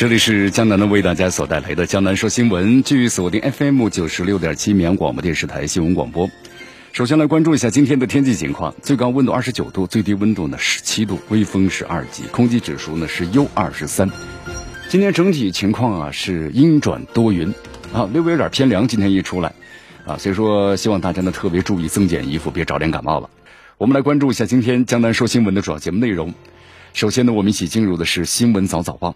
这里是江南的为大家所带来的江南说新闻，继续锁定 FM 九十六点七绵阳广播电视台新闻广播。首先来关注一下今天的天气情况，最高温度二十九度，最低温度呢十七度，微风是二级，空气指数呢是 U 二十三。今天整体情况啊是阴转多云啊，略微有点偏凉。今天一出来啊，所以说希望大家呢特别注意增减衣服，别着凉感冒了。我们来关注一下今天江南说新闻的主要节目内容。首先呢，我们一起进入的是新闻早早报。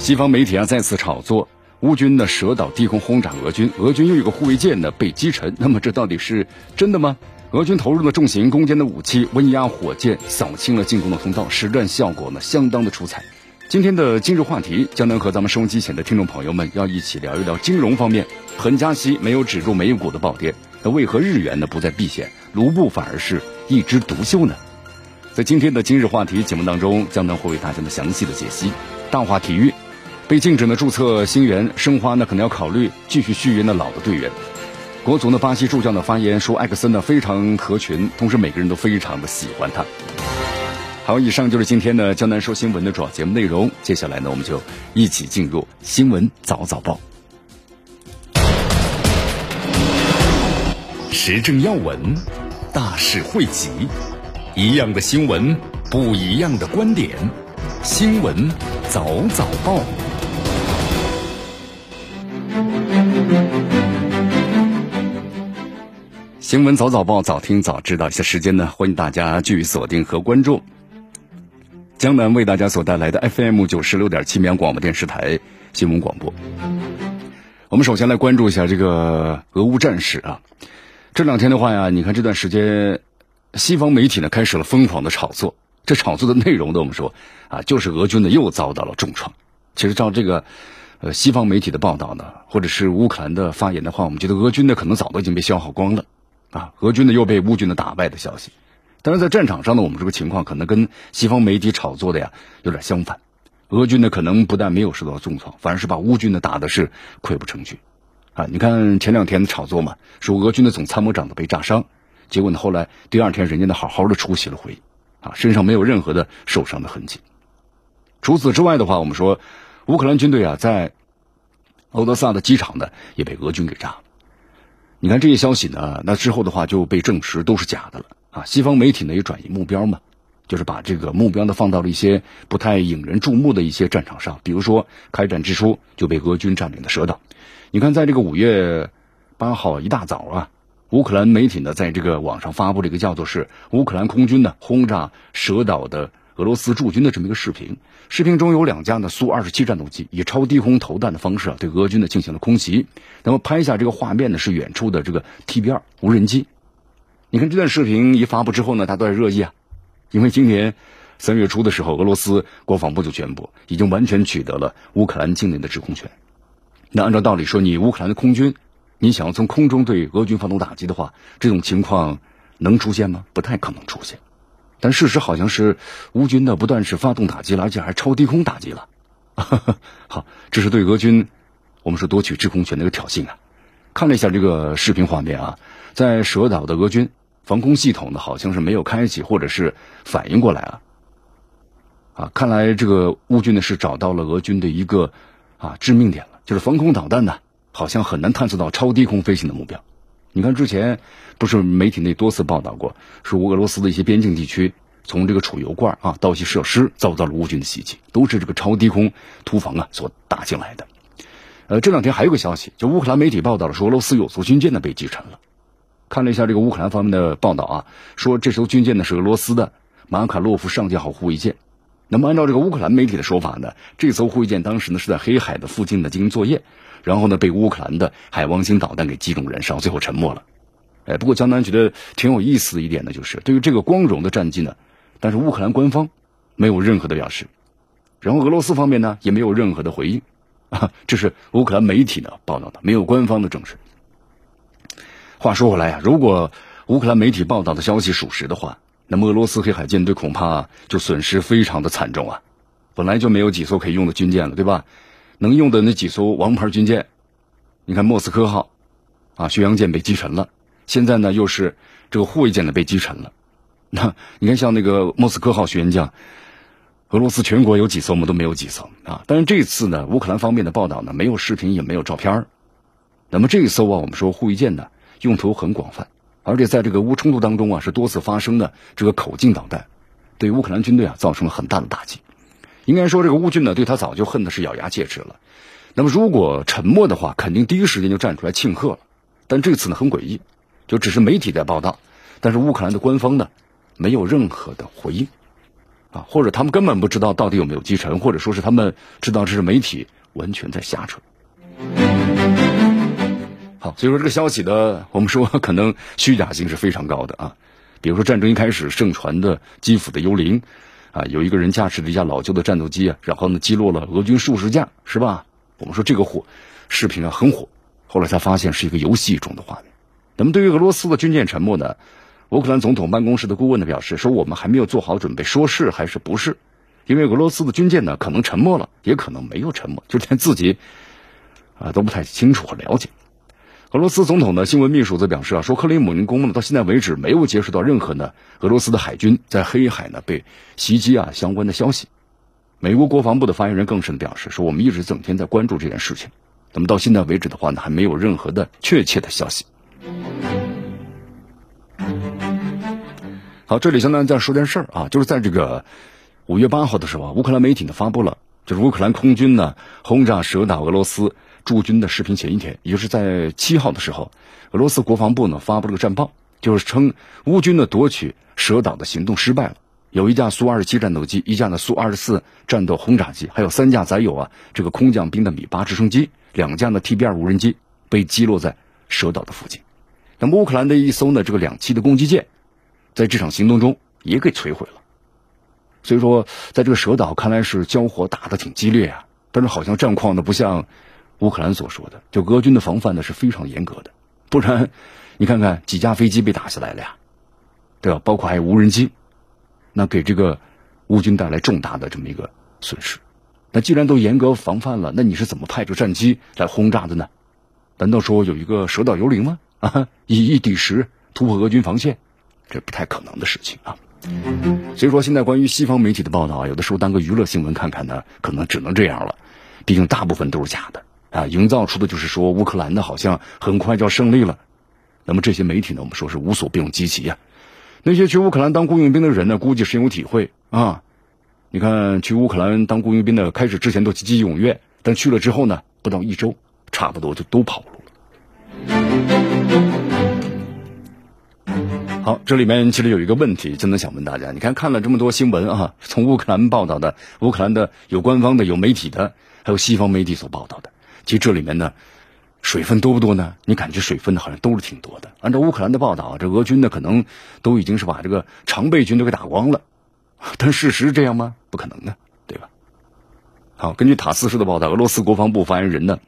西方媒体啊再次炒作乌军的蛇岛低空轰炸俄军，俄军又一个护卫舰呢被击沉。那么这到底是真的吗？俄军投入了重型攻坚的武器温压火箭，扫清了进攻的通道，实战效果呢相当的出彩。今天的今日话题，将能和咱们收音机前的听众朋友们要一起聊一聊金融方面。恒加息没有止住美股的暴跌，那为何日元呢不再避险，卢布反而是一枝独秀呢？在今天的今日话题节目当中，将能会为大家呢详细的解析。大话体育。被禁止的注册新员申花呢，可能要考虑继续续约那老的队员。国足呢，巴西助教的发言说，艾克森呢非常合群，同时每个人都非常的喜欢他。好，以上就是今天的江南说新闻的主要节目内容。接下来呢，我们就一起进入新闻早早报，时政要闻，大事汇集，一样的新闻，不一样的观点，新闻早早报。新闻早早报，早听早知道。一些时间呢，欢迎大家继续锁定和关注江南为大家所带来的 FM 九十六点七绵广播电视台新闻广播。我们首先来关注一下这个俄乌战事啊。这两天的话呀，你看这段时间，西方媒体呢开始了疯狂的炒作。这炒作的内容呢，我们说啊，就是俄军呢又遭到了重创。其实照这个呃西方媒体的报道呢，或者是乌克兰的发言的话，我们觉得俄军呢可能早都已经被消耗光了。啊，俄军呢又被乌军的打败的消息，但是在战场上呢，我们这个情况可能跟西方媒体炒作的呀有点相反。俄军呢可能不但没有受到重创，反而是把乌军呢打的是溃不成军。啊，你看前两天的炒作嘛，说俄军的总参谋长都被炸伤，结果呢后来第二天人家呢好好的出席了会议，啊，身上没有任何的受伤的痕迹。除此之外的话，我们说乌克兰军队啊在欧德萨的机场呢也被俄军给炸了。你看这些消息呢，那之后的话就被证实都是假的了啊！西方媒体呢也转移目标嘛，就是把这个目标呢放到了一些不太引人注目的一些战场上，比如说开战之初就被俄军占领的蛇岛。你看，在这个五月八号一大早啊，乌克兰媒体呢在这个网上发布了一个叫做是乌克兰空军呢轰炸蛇岛的。俄罗斯驻军的这么一个视频，视频中有两架呢苏二十七战斗机以超低空投弹的方式啊对俄军呢进行了空袭。那么拍下这个画面呢是远处的这个 TB 二无人机。你看这段视频一发布之后呢，它都在热议啊，因为今年三月初的时候，俄罗斯国防部就宣布已经完全取得了乌克兰境内的制空权。那按照道理说，你乌克兰的空军，你想要从空中对俄军发动打击的话，这种情况能出现吗？不太可能出现。但事实好像是乌军呢不断是发动打击了，而且还超低空打击了。好，这是对俄军我们说夺取制空权的一个挑衅啊！看了一下这个视频画面啊，在蛇岛的俄军防空系统呢好像是没有开启，或者是反应过来了。啊，看来这个乌军呢是找到了俄军的一个啊致命点了，就是防空导弹呢好像很难探测到超低空飞行的目标。你看，之前不是媒体内多次报道过，说俄罗斯的一些边境地区，从这个储油罐啊到一些设施遭到了乌军的袭击，都是这个超低空突防啊所打进来的。呃，这两天还有个消息，就乌克兰媒体报道了，说俄罗斯有艘军舰呢被击沉了。看了一下这个乌克兰方面的报道啊，说这艘军舰呢是俄罗斯的马卡洛夫上将号护卫舰。那么按照这个乌克兰媒体的说法呢，这艘护卫舰当时呢是在黑海的附近呢进行作业。然后呢，被乌克兰的海王星导弹给击中燃烧，最后沉没了。哎，不过江南觉得挺有意思的一点呢，就是对于这个光荣的战绩呢，但是乌克兰官方没有任何的表示，然后俄罗斯方面呢也没有任何的回应。啊，这是乌克兰媒体呢报道的，没有官方的证实。话说回来呀，如果乌克兰媒体报道的消息属实的话，那么俄罗斯黑海舰队恐怕就损失非常的惨重啊！本来就没有几艘可以用的军舰了，对吧？能用的那几艘王牌军舰，你看莫斯科号啊，巡洋舰被击沉了，现在呢又是这个护卫舰呢被击沉了。那你看像那个莫斯科号巡洋舰。俄罗斯全国有几艘，我们都没有几艘啊。但是这次呢，乌克兰方面的报道呢，没有视频，也没有照片那么这一艘啊，我们说护卫舰呢，用途很广泛，而且在这个乌冲突当中啊，是多次发生的这个口径导弹，对乌克兰军队啊造成了很大的打击。应该说，这个乌军呢，对他早就恨的是咬牙切齿了。那么如果沉默的话，肯定第一时间就站出来庆贺了。但这次呢，很诡异，就只是媒体在报道，但是乌克兰的官方呢，没有任何的回应。啊，或者他们根本不知道到底有没有击沉，或者说是他们知道这是媒体完全在瞎扯。好，所以说这个消息的，我们说可能虚假性是非常高的啊。比如说战争一开始盛传的基辅的幽灵，啊，有一个人驾驶了一架老旧的战斗机啊，然后呢击落了俄军数十架，是吧？我们说这个火视频啊很火，后来才发现是一个游戏中的画面。那么对于俄罗斯的军舰沉没呢？乌克兰总统办公室的顾问呢表示说：“我们还没有做好准备，说是还是不是？因为俄罗斯的军舰呢可能沉没了，也可能没有沉没，就连自己啊都不太清楚和了解。”俄罗斯总统的新闻秘书则表示啊，说克里姆林宫呢到现在为止没有接触到任何呢俄罗斯的海军在黑海呢被袭击啊相关的消息。美国国防部的发言人更是表示说：“我们一直整天在关注这件事情，那么到现在为止的话呢，还没有任何的确切的消息。”好，这里相当于再说件事儿啊，就是在这个五月八号的时候，乌克兰媒体呢发布了，就是乌克兰空军呢轰炸蛇岛俄罗斯驻军的视频。前一天，也就是在七号的时候，俄罗斯国防部呢发布了个战报，就是称乌军呢夺取蛇岛的行动失败了，有一架苏二十七战斗机，一架呢苏二十四战斗轰炸机，还有三架载有啊这个空降兵的米八直升机，两架呢 T B 二无人机被击落在蛇岛的附近。那么乌克兰的一艘呢这个两栖的攻击舰。在这场行动中也给摧毁了，所以说，在这个蛇岛看来是交火打的挺激烈啊，但是好像战况呢不像乌克兰所说的，就俄军的防范呢是非常严格的，不然你看看几架飞机被打下来了呀，对吧？包括还有无人机，那给这个乌军带来重大的这么一个损失。那既然都严格防范了，那你是怎么派出战机来轰炸的呢？难道说有一个蛇岛幽灵吗？啊，以一敌十，突破俄军防线？这不太可能的事情啊，所以说现在关于西方媒体的报道啊，有的时候当个娱乐新闻看看呢，可能只能这样了。毕竟大部分都是假的啊，营造出的就是说乌克兰呢好像很快就要胜利了。那么这些媒体呢，我们说是无所不用其极呀。那些去乌克兰当雇佣兵的人呢，估计深有体会啊。你看去乌克兰当雇佣兵的，开始之前都积极踊跃，但去了之后呢，不到一周，差不多就都跑路了。好，这里面其实有一个问题，真的想问大家。你看，看了这么多新闻啊，从乌克兰报道的，乌克兰的有官方的，有媒体的，还有西方媒体所报道的。其实这里面呢，水分多不多呢？你感觉水分呢，好像都是挺多的。按照乌克兰的报道，这俄军呢，可能都已经是把这个常备军都给打光了。但事实这样吗？不可能啊，对吧？好，根据塔斯社的报道，俄罗斯国防部发言人呢，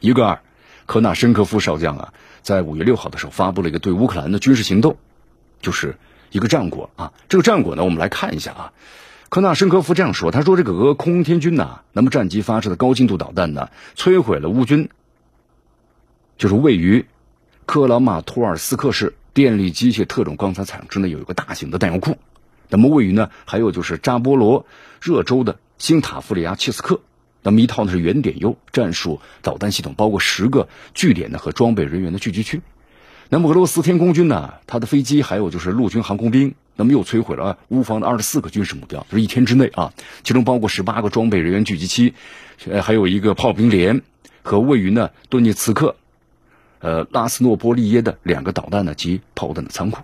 一个二·科纳申科夫少将啊。在五月六号的时候，发布了一个对乌克兰的军事行动，就是一个战果啊。这个战果呢，我们来看一下啊。科纳申科夫这样说：“他说，这个俄空天军呐，那么战机发射的高精度导弹呢，摧毁了乌军，就是位于克拉马托尔斯克市电力机械特种钢材厂之内有一个大型的弹药库。那么位于呢，还有就是扎波罗热州的新塔夫里亚切斯克。”那么一套呢是原点优战术导弹系统，包括十个据点呢和装备人员的聚集区。那么俄罗斯天空军呢，它的飞机还有就是陆军航空兵，那么又摧毁了乌方的二十四个军事目标，就是一天之内啊，其中包括十八个装备人员聚集区，呃，还有一个炮兵连和位于呢顿涅茨克，呃拉斯诺波利耶的两个导弹呢及炮弹的仓库。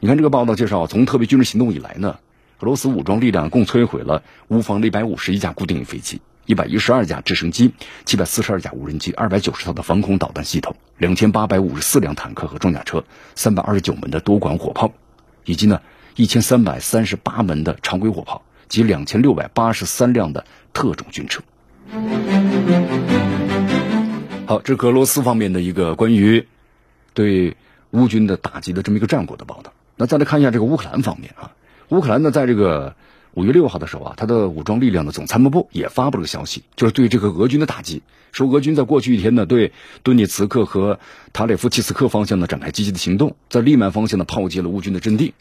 你看这个报道介绍，从特别军事行动以来呢，俄罗斯武装力量共摧毁了乌方的一百五十一架固定翼飞机。一百一十二架直升机，七百四十二架无人机，二百九十套的防空导弹系统，两千八百五十四辆坦克和装甲车，三百二十九门的多管火炮，以及呢一千三百三十八门的常规火炮及两千六百八十三辆的特种军车。好，这是俄罗斯方面的一个关于对乌军的打击的这么一个战果的报道。那再来看一下这个乌克兰方面啊，乌克兰呢，在这个五月六号的时候啊，他的武装力量的总参谋部也发布了消息，就是对这个俄军的打击，说俄军在过去一天呢，对顿涅茨克和塔列夫契斯克方向呢展开积极的行动，在利曼方向呢炮击了乌军的阵地。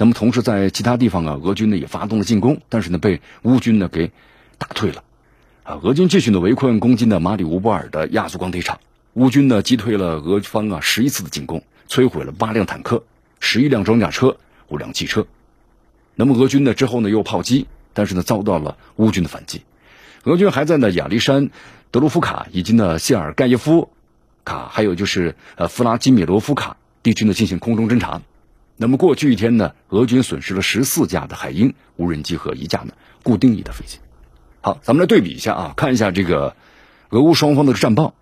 那么同时在其他地方啊，俄军呢也发动了进攻，但是呢被乌军呢给打退了。啊，俄军继续呢围困攻击呢马里乌波尔的亚速钢铁厂，乌军呢击退了俄方啊十一次的进攻，摧毁了八辆坦克、十一辆装甲车、五辆汽车。那么俄军呢之后呢又炮击，但是呢遭到了乌军的反击。俄军还在呢亚历山德罗夫卡以及呢谢尔盖耶夫卡，还有就是呃弗拉基米罗夫卡地区呢进行空中侦察。那么过去一天呢，俄军损失了十四架的海鹰无人机和一架呢固定翼的飞机。好，咱们来对比一下啊，看一下这个俄乌双方的战报，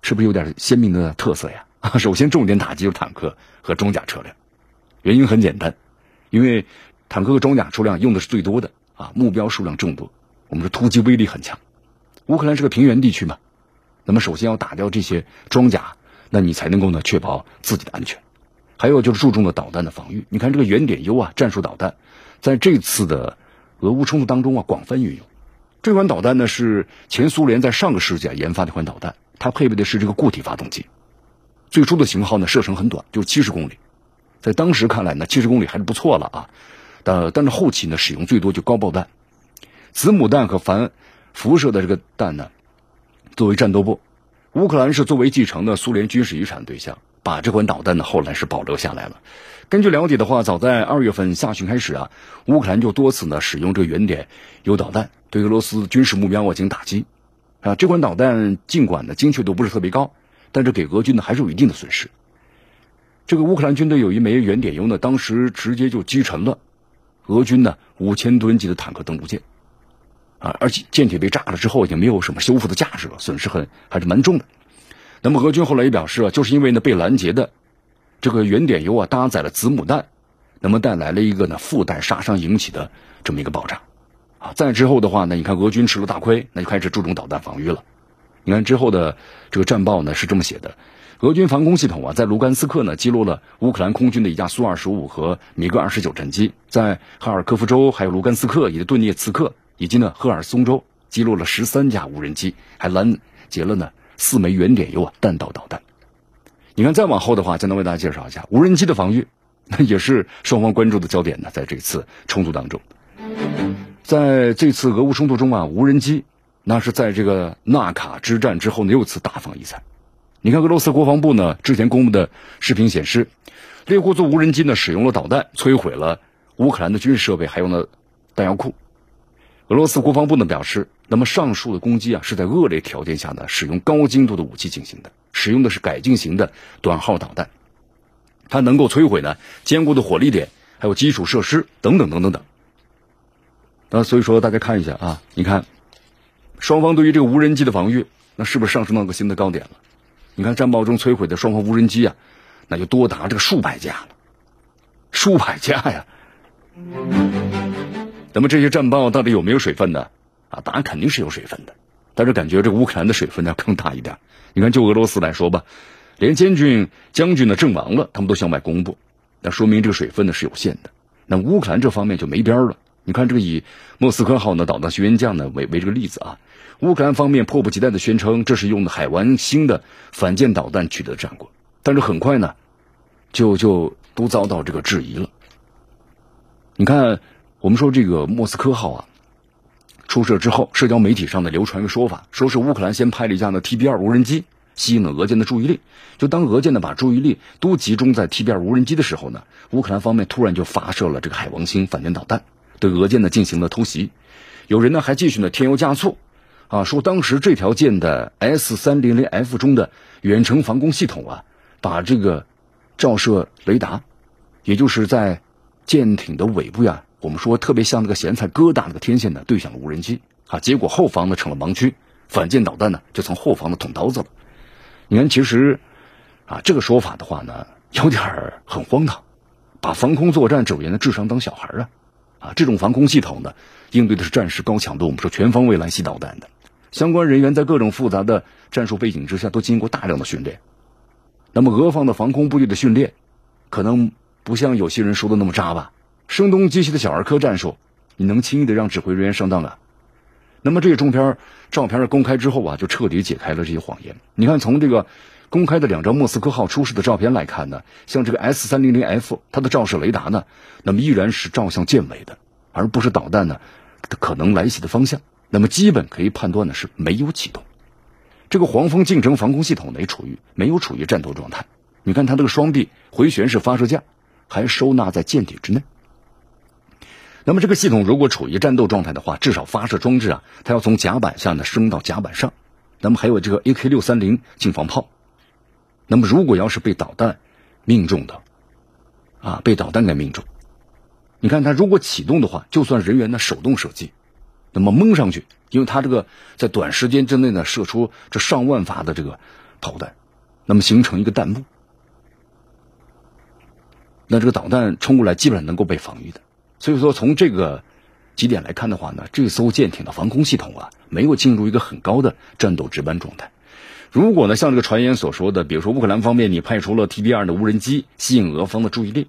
是不是有点鲜明的特色呀？首先，重点打击坦克和装甲车辆，原因很简单，因为坦克和装甲车辆用的是最多的啊，目标数量众多，我们说突击威力很强。乌克兰是个平原地区嘛，那么首先要打掉这些装甲，那你才能够呢确保自己的安全。还有就是注重了导弹的防御。你看这个原点 U 啊，战术导弹，在这次的俄乌冲突当中啊，广泛运用。这款导弹呢是前苏联在上个世纪啊研发的一款导弹，它配备的是这个固体发动机。最初的型号呢射程很短，就是七十公里，在当时看来呢七十公里还是不错了啊。但但是后期呢使用最多就高爆弹、子母弹和反辐射的这个弹呢作为战斗部。乌克兰是作为继承的苏联军事遗产对象。把这款导弹呢，后来是保留下来了。根据了解的话，早在二月份下旬开始啊，乌克兰就多次呢使用这个原点有导弹对俄罗斯军事目标进行打击。啊，这款导弹尽管呢精确度不是特别高，但是给俄军呢还是有一定的损失。这个乌克兰军队有一枚原点 U 呢，当时直接就击沉了俄军呢五千吨级的坦克登陆舰。啊，而且舰体被炸了之后，已经没有什么修复的价值了，损失很还是蛮重的。那么俄军后来也表示啊，就是因为呢被拦截的这个原点油啊搭载了子母弹，那么带来了一个呢附带杀伤引起的这么一个爆炸，啊，再之后的话呢，你看俄军吃了大亏，那就开始注重导弹防御了。你看之后的这个战报呢是这么写的：俄军防空系统啊在卢甘斯克呢击落了乌克兰空军的一架苏二十五和米格二十九战机，在哈尔科夫州、还有卢甘斯克以及顿涅茨克以及呢赫尔松州击落了十三架无人机，还拦截了呢。四枚原点 U 啊弹道导弹，你看再往后的话，再能为大家介绍一下无人机的防御，那也是双方关注的焦点呢。在这次冲突当中，在这次俄乌冲突中啊，无人机那是在这个纳卡之战之后呢又次大放异彩。你看俄罗斯国防部呢之前公布的视频显示，猎户座无人机呢使用了导弹摧毁了乌克兰的军事设备，还有呢弹药库。俄罗斯国防部呢表示。那么上述的攻击啊，是在恶劣条件下呢，使用高精度的武器进行的，使用的是改进型的短号导弹，它能够摧毁呢坚固的火力点，还有基础设施等等等等等。那所以说，大家看一下啊，你看，双方对于这个无人机的防御，那是不是上升到一个新的高点了？你看战报中摧毁的双方无人机啊，那就多达这个数百架了，数百架呀。那么这些战报到底有没有水分呢？啊，答案肯定是有水分的，但是感觉这乌克兰的水分要更大一点。你看，就俄罗斯来说吧，连监军将军呢阵亡了，他们都向外公布，那说明这个水分呢是有限的。那乌克兰这方面就没边了。你看，这个以莫斯科号呢导弹巡员将呢为为这个例子啊，乌克兰方面迫不及待的宣称这是用的海湾星的反舰导弹取得战果，但是很快呢，就就都遭到这个质疑了。你看，我们说这个莫斯科号啊。出事之后，社交媒体上呢流传一个说法，说是乌克兰先拍了一架呢 TB 二无人机，吸引了俄舰的注意力。就当俄舰呢把注意力都集中在 TB 二无人机的时候呢，乌克兰方面突然就发射了这个海王星反舰导弹，对俄舰呢进行了偷袭。有人呢还继续呢添油加醋，啊，说当时这条舰的 S 三零零 F 中的远程防空系统啊，把这个照射雷达，也就是在舰艇的尾部呀。我们说特别像那个咸菜疙瘩那个天线呢，对向了无人机啊，结果后方呢成了盲区，反舰导弹呢就从后方的捅刀子了。你看，其实啊这个说法的话呢，有点很荒唐，把防空作战者员的智商当小孩啊啊！这种防空系统呢，应对的是战时高强度，我们说全方位来袭导弹的，相关人员在各种复杂的战术背景之下都经过大量的训练。那么俄方的防空部队的训练，可能不像有些人说的那么渣吧？声东击西的小儿科战术，你能轻易的让指挥人员上当啊？那么这些照片照片公开之后啊，就彻底解开了这些谎言。你看，从这个公开的两张莫斯科号出事的照片来看呢，像这个 S 三零零 F，它的照射雷达呢，那么依然是照向舰尾的，而不是导弹呢可能来袭的方向。那么基本可以判断呢是没有启动。这个黄蜂近程防空系统呢，也处于没有处于战斗状态。你看它这个双臂回旋式发射架还收纳在舰体之内。那么这个系统如果处于战斗状态的话，至少发射装置啊，它要从甲板下呢升到甲板上。那么还有这个 AK 六三零近防炮。那么如果要是被导弹命中的，啊，被导弹给命中，你看它如果启动的话，就算人员呢手动射击，那么蒙上去，因为它这个在短时间之内呢射出这上万发的这个炮弹，那么形成一个弹幕，那这个导弹冲过来基本上能够被防御的。所以说，从这个几点来看的话呢，这艘舰艇的防空系统啊，没有进入一个很高的战斗值班状态。如果呢，像这个传言所说的，比如说乌克兰方面你派出了 TB 二的无人机吸引俄方的注意力，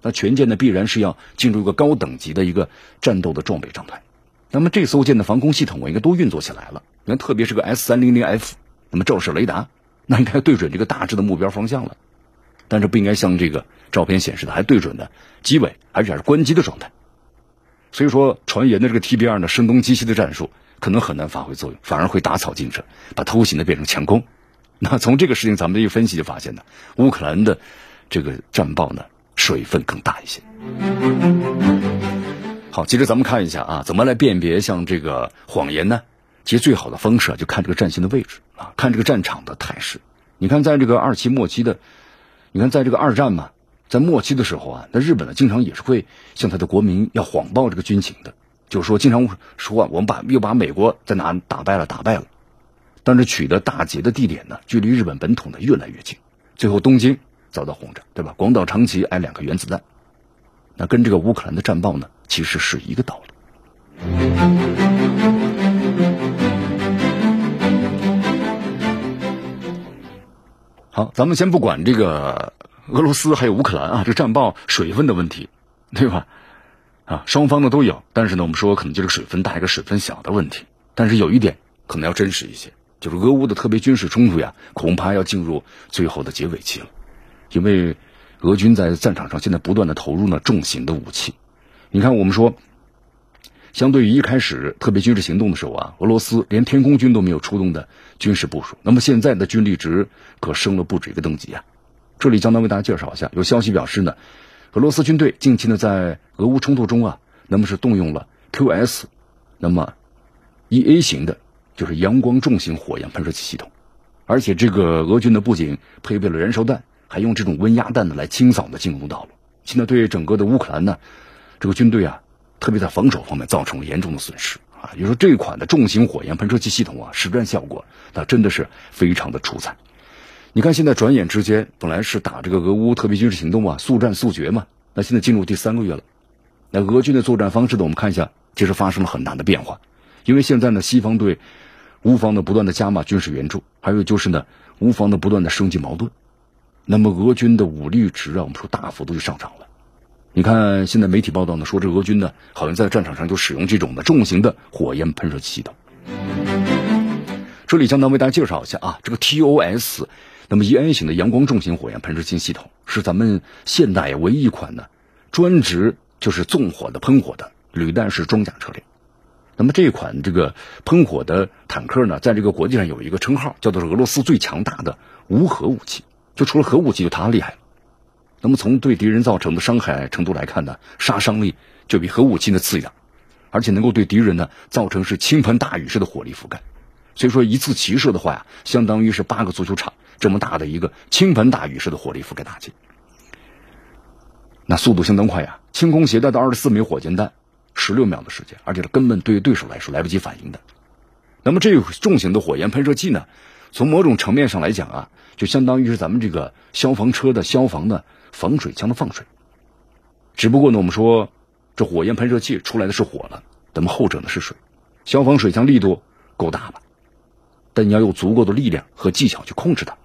那全舰呢必然是要进入一个高等级的一个战斗的装备状态。那么这艘舰的防空系统我应该都运作起来了。你看，特别是个 S 三零零 F，那么照射雷达，那应该对准这个大致的目标方向了。但是不应该像这个照片显示的，还对准的机尾，而且还是关机的状态。所以说，传言的这个 TB 二呢，声东击西的战术可能很难发挥作用，反而会打草惊蛇，把偷袭呢变成强攻。那从这个事情咱们一分析就发现呢，乌克兰的这个战报呢水分更大一些。好，接着咱们看一下啊，怎么来辨别像这个谎言呢？其实最好的方式啊，就看这个战线的位置啊，看这个战场的态势。你看，在这个二期末期的。你看，在这个二战嘛，在末期的时候啊，那日本呢经常也是会向他的国民要谎报这个军情的，就是说经常说啊我们把又把美国在哪打败了，打败了。但是取得大捷的地点呢，距离日本本土呢越来越近，最后东京遭到轰炸，对吧？广岛、长崎挨两个原子弹，那跟这个乌克兰的战报呢，其实是一个道理。好，咱们先不管这个俄罗斯还有乌克兰啊，这战报水分的问题，对吧？啊，双方的都有，但是呢，我们说可能就是水分大一个水分小的问题。但是有一点可能要真实一些，就是俄乌的特别军事冲突呀，恐怕要进入最后的结尾期了，因为俄军在战场上现在不断的投入呢重型的武器。你看，我们说。相对于一开始特别军事行动的时候啊，俄罗斯连天空军都没有出动的军事部署，那么现在的军力值可升了不止一个等级啊！这里将来为大家介绍一下，有消息表示呢，俄罗斯军队近期呢在俄乌冲突中啊，那么是动用了 QS，那么 EA 型的，就是阳光重型火焰喷射器系统，而且这个俄军呢不仅配备了燃烧弹，还用这种温压弹呢来清扫的进攻道路。现在对整个的乌克兰呢，这个军队啊。特别在防守方面造成了严重的损失啊！也就说，这款的重型火焰喷射器系统啊，实战效果那真的是非常的出彩。你看，现在转眼之间，本来是打这个俄乌特别军事行动啊，速战速决嘛，那现在进入第三个月了。那俄军的作战方式呢，我们看一下，其实发生了很大的变化。因为现在呢，西方对乌方的不断的加码军事援助，还有就是呢，乌方的不断的升级矛盾，那么俄军的武力值啊，我们说大幅度就上涨了。你看，现在媒体报道呢，说这俄军呢，好像在战场上就使用这种的重型的火焰喷射器系统。这里将呢为大家介绍一下啊，这个 TOS，那么 EN 型的阳光重型火焰喷射器系统，是咱们现代唯一一款呢，专职就是纵火的喷火的履带式装甲车辆。那么这款这个喷火的坦克呢，在这个国际上有一个称号，叫做俄罗斯最强大的无核武器，就除了核武器，就它厉害了。那么从对敌人造成的伤害程度来看呢，杀伤力就比核武器的次一点，而且能够对敌人呢造成是倾盆大雨式的火力覆盖。所以说一次齐射的话呀，相当于是八个足球场这么大的一个倾盆大雨式的火力覆盖打击。那速度相当快呀，清空携带的二十四枚火箭弹，十六秒的时间，而且根本对于对手来说来不及反应的。那么这个重型的火焰喷射器呢，从某种层面上来讲啊，就相当于是咱们这个消防车的消防的。防水枪的放水，只不过呢，我们说这火焰喷射器出来的是火了，那么后者呢是水，消防水枪力度够大吧？但你要有足够的力量和技巧去控制它，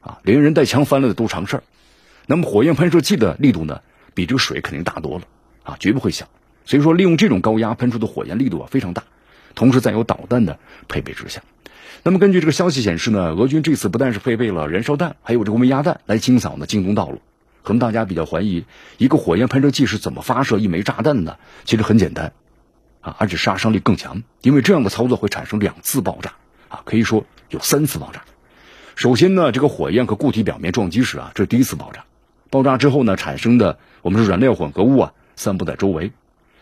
啊，连人带枪翻了的都常事儿。那么火焰喷射器的力度呢，比这个水肯定大多了，啊，绝不会小。所以说，利用这种高压喷出的火焰力度啊非常大，同时在有导弹的配备之下，那么根据这个消息显示呢，俄军这次不但是配备了燃烧弹，还有这个煤压弹来清扫呢进攻道路。可能大家比较怀疑，一个火焰喷射器是怎么发射一枚炸弹的？其实很简单，啊，而且杀伤力更强，因为这样的操作会产生两次爆炸，啊，可以说有三次爆炸。首先呢，这个火焰和固体表面撞击时啊，这是第一次爆炸，爆炸之后呢，产生的我们是燃料混合物啊，散布在周围。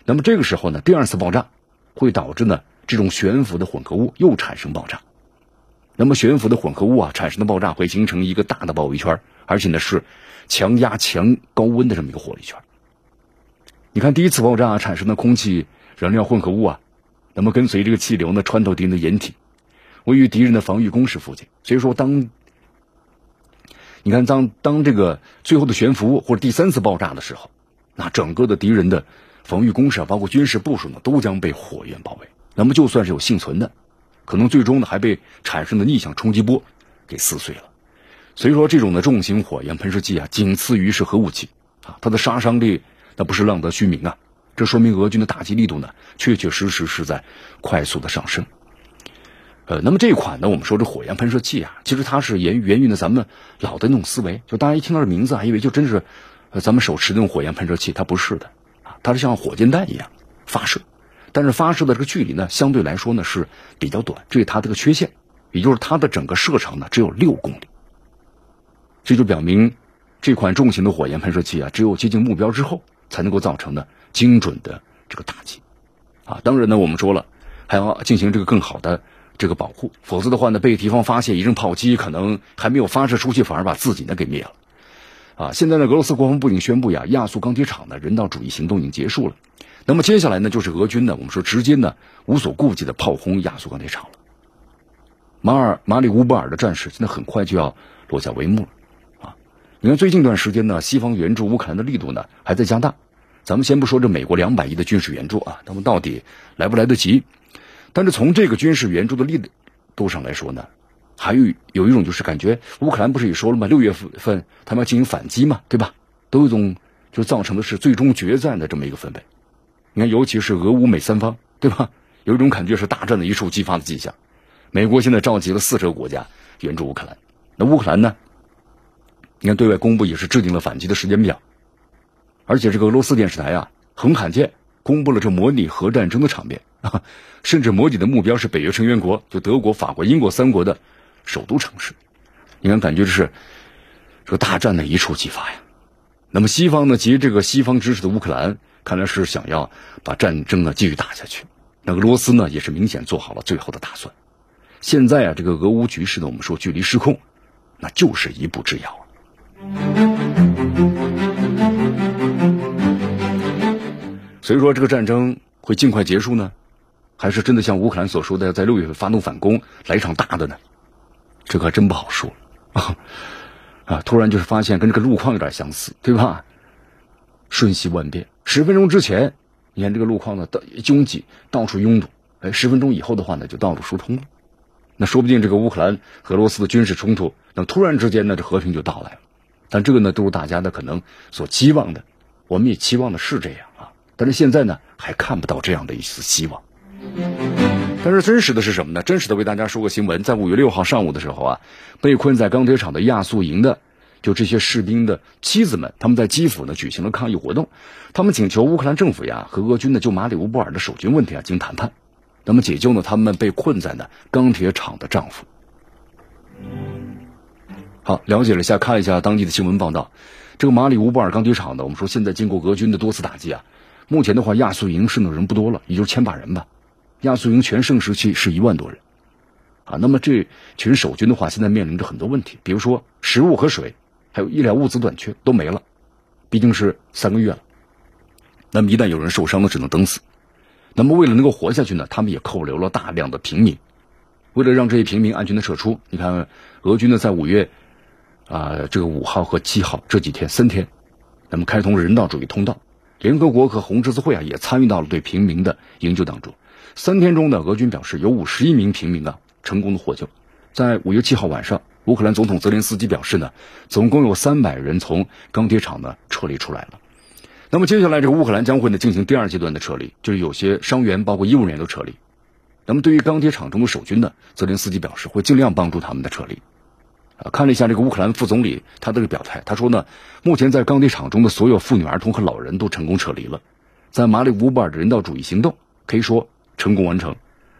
那么这个时候呢，第二次爆炸会导致呢，这种悬浮的混合物又产生爆炸。那么悬浮的混合物啊，产生的爆炸会形成一个大的包围圈，而且呢是。强压强高温的这么一个火力圈，你看第一次爆炸产生的空气燃料混合物啊，那么跟随这个气流呢穿透敌人的掩体，位于敌人的防御工事附近。所以说，当你看当当这个最后的悬浮或者第三次爆炸的时候，那整个的敌人的防御工事啊，包括军事部署呢，都将被火焰包围。那么就算是有幸存的，可能最终呢还被产生的逆向冲击波给撕碎了。所以说，这种的重型火焰喷射器啊，仅次于是核武器啊，它的杀伤力那不是浪得虚名啊。这说明俄军的打击力度呢，确确实实是在快速的上升。呃，那么这款呢，我们说这火焰喷射器啊，其实它是源源于呢咱们老的那种思维，就大家一听到这名字，还以为就真是呃咱们手持那种火焰喷射器，它不是的啊，它是像火箭弹一样发射，但是发射的这个距离呢，相对来说呢是比较短，这是它这个缺陷，也就是它的整个射程呢只有六公里。这就表明，这款重型的火焰喷射器啊，只有接近目标之后，才能够造成的精准的这个打击，啊，当然呢，我们说了，还要进行这个更好的这个保护，否则的话呢，被敌方发现一阵炮击，可能还没有发射出去，反而把自己呢给灭了，啊，现在呢，俄罗斯国防部已经宣布呀，亚速钢铁厂的人道主义行动已经结束了，那么接下来呢，就是俄军呢，我们说直接呢，无所顾忌的炮轰亚速钢铁厂了，马尔马里乌波尔的战事现在很快就要落下帷幕了。你看，最近一段时间呢，西方援助乌克兰的力度呢还在加大。咱们先不说这美国两百亿的军事援助啊，他们到底来不来得及？但是从这个军事援助的力度上来说呢，还有有一种就是感觉，乌克兰不是也说了吗？六月份他们要进行反击嘛，对吧？都有一种就造成的是最终决战的这么一个氛围。你看，尤其是俄乌美三方，对吧？有一种感觉是大战的一触即发的迹象。美国现在召集了四十个国家援助乌克兰，那乌克兰呢？你看，对外公布也是制定了反击的时间表，而且这个俄罗斯电视台啊，很罕见公布了这模拟核战争的场面啊，甚至模拟的目标是北约成员国，就德国、法国、英国三国的首都城市。你看，感觉这是这个大战的一触即发呀。那么西方呢，及这个西方支持的乌克兰，看来是想要把战争呢继续打下去。那俄罗斯呢，也是明显做好了最后的打算。现在啊，这个俄乌局势呢，我们说距离失控，那就是一步之遥。所以说，这个战争会尽快结束呢，还是真的像乌克兰所说的，在六月份发动反攻，来一场大的呢？这可真不好说啊！啊，突然就是发现跟这个路况有点相似，对吧？瞬息万变，十分钟之前，你看这个路况呢，到拥挤，到处拥堵，哎，十分钟以后的话呢，就道路疏通了。那说不定这个乌克兰和俄罗斯的军事冲突，那突然之间呢，这和平就到来了。但这个呢，都是大家呢可能所期望的，我们也期望的是这样啊。但是现在呢，还看不到这样的一丝希望。但是真实的是什么呢？真实的为大家说个新闻，在五月六号上午的时候啊，被困在钢铁厂的亚速营的就这些士兵的妻子们，他们在基辅呢举行了抗议活动，他们请求乌克兰政府呀和俄军呢就马里乌波尔的守军问题啊进行谈判，那么解救呢他们被困在呢钢铁厂的丈夫。好，了解了一下，看一下当地的新闻报道。这个马里乌波尔钢铁厂呢，我们说现在经过俄军的多次打击啊，目前的话亚速营剩的人不多了，也就千把人吧。亚速营全盛时期是一万多人，啊，那么这群守军的话，现在面临着很多问题，比如说食物和水，还有医疗物资短缺都没了，毕竟是三个月了。那么一旦有人受伤了，只能等死。那么为了能够活下去呢，他们也扣留了大量的平民。为了让这些平民安全的撤出，你看俄军呢在五月。啊，这个五号和七号这几天三天，那么开通人道主义通道，联合国和红十字会啊也参与到了对平民的营救当中。三天中呢，俄军表示有五十一名平民啊成功的获救。在五月七号晚上，乌克兰总统泽连斯基表示呢，总共有三百人从钢铁厂呢撤离出来了。那么接下来这个乌克兰将会呢进行第二阶段的撤离，就是有些伤员包括医务人员都撤离。那么对于钢铁厂中的守军呢，泽连斯基表示会尽量帮助他们的撤离。啊，看了一下这个乌克兰副总理他这个表态，他说呢，目前在钢铁厂中的所有妇女、儿童和老人都成功撤离了，在马里乌波尔的人道主义行动可以说成功完成。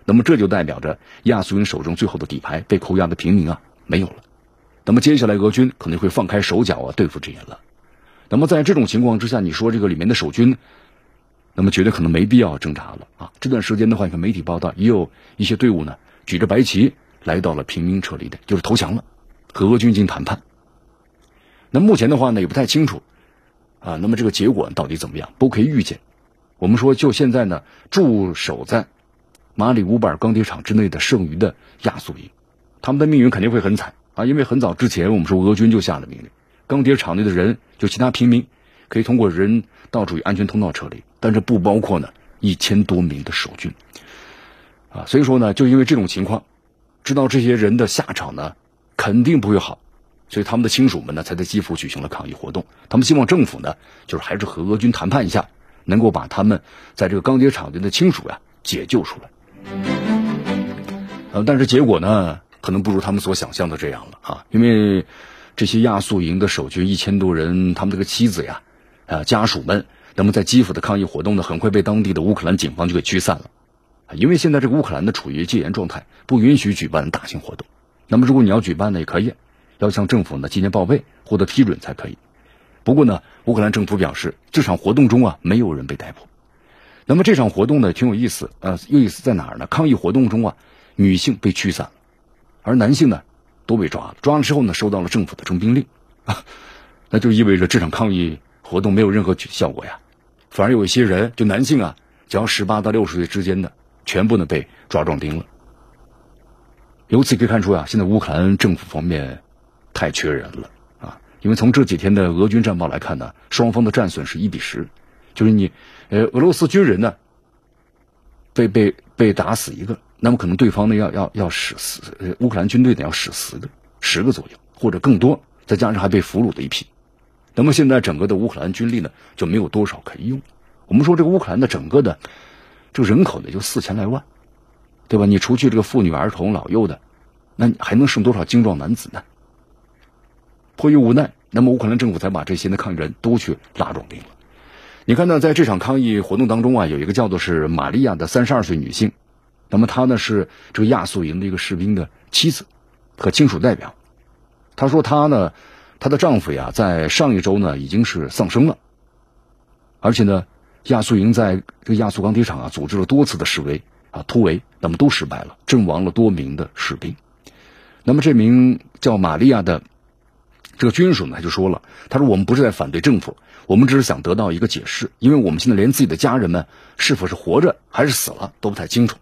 那么这就代表着亚速营手中最后的底牌被扣押的平民啊没有了。那么接下来俄军可能会放开手脚啊对付这些人了。那么在这种情况之下，你说这个里面的守军，那么觉得可能没必要挣扎了啊。这段时间的话，你看媒体报道也有一些队伍呢举着白旗来到了平民撤离的，就是投降了。和俄军进行谈判，那目前的话呢也不太清楚，啊，那么这个结果到底怎么样，都可以预见。我们说，就现在呢，驻守在马里乌波尔钢铁厂之内的剩余的亚速营，他们的命运肯定会很惨啊，因为很早之前我们说俄军就下了命令，钢铁厂内的人就其他平民可以通过人道主义安全通道撤离，但是不包括呢一千多名的守军，啊，所以说呢，就因为这种情况，知道这些人的下场呢。肯定不会好，所以他们的亲属们呢，才在基辅举行了抗议活动。他们希望政府呢，就是还是和俄军谈判一下，能够把他们在这个钢铁厂的亲属呀解救出来。呃，但是结果呢，可能不如他们所想象的这样了啊！因为这些亚速营的守军一千多人，他们这个妻子呀，啊家属们，那么在基辅的抗议活动呢，很快被当地的乌克兰警方就给驱散了。因为现在这个乌克兰呢处于戒严状态，不允许举办大型活动。那么，如果你要举办呢，也可以，要向政府呢提前报备，获得批准才可以。不过呢，乌克兰政府表示，这场活动中啊，没有人被逮捕。那么这场活动呢，挺有意思，呃，有意思在哪儿呢？抗议活动中啊，女性被驱散了，而男性呢，都被抓了。抓了之后呢，收到了政府的征兵令，啊，那就意味着这场抗议活动没有任何效果呀。反而有一些人，就男性啊，只要十八到六十岁之间的，全部呢被抓壮丁了。由此可以看出啊，现在乌克兰政府方面太缺人了啊！因为从这几天的俄军战报来看呢，双方的战损是一比十，就是你呃俄罗斯军人呢被被被打死一个，那么可能对方呢要要要死死乌克兰军队呢要死十个十个左右或者更多，再加上还被俘虏的一批，那么现在整个的乌克兰军力呢就没有多少可以用。我们说这个乌克兰的整个的这个人口呢就四千来万。对吧？你除去这个妇女、儿童、老幼的，那还能剩多少精壮男子呢？迫于无奈，那么乌克兰政府才把这些的抗议人都去拉壮丁了。你看呢，在这场抗议活动当中啊，有一个叫做是玛利亚的三十二岁女性，那么她呢是这个亚速营的一个士兵的妻子和亲属代表。她说她呢，她的丈夫呀，在上一周呢已经是丧生了，而且呢，亚速营在这个亚速钢铁厂啊组织了多次的示威。啊，突围，那么都失败了，阵亡了多名的士兵。那么这名叫玛利亚的这个军属呢，他就说了，他说我们不是在反对政府，我们只是想得到一个解释，因为我们现在连自己的家人们是否是活着还是死了都不太清楚。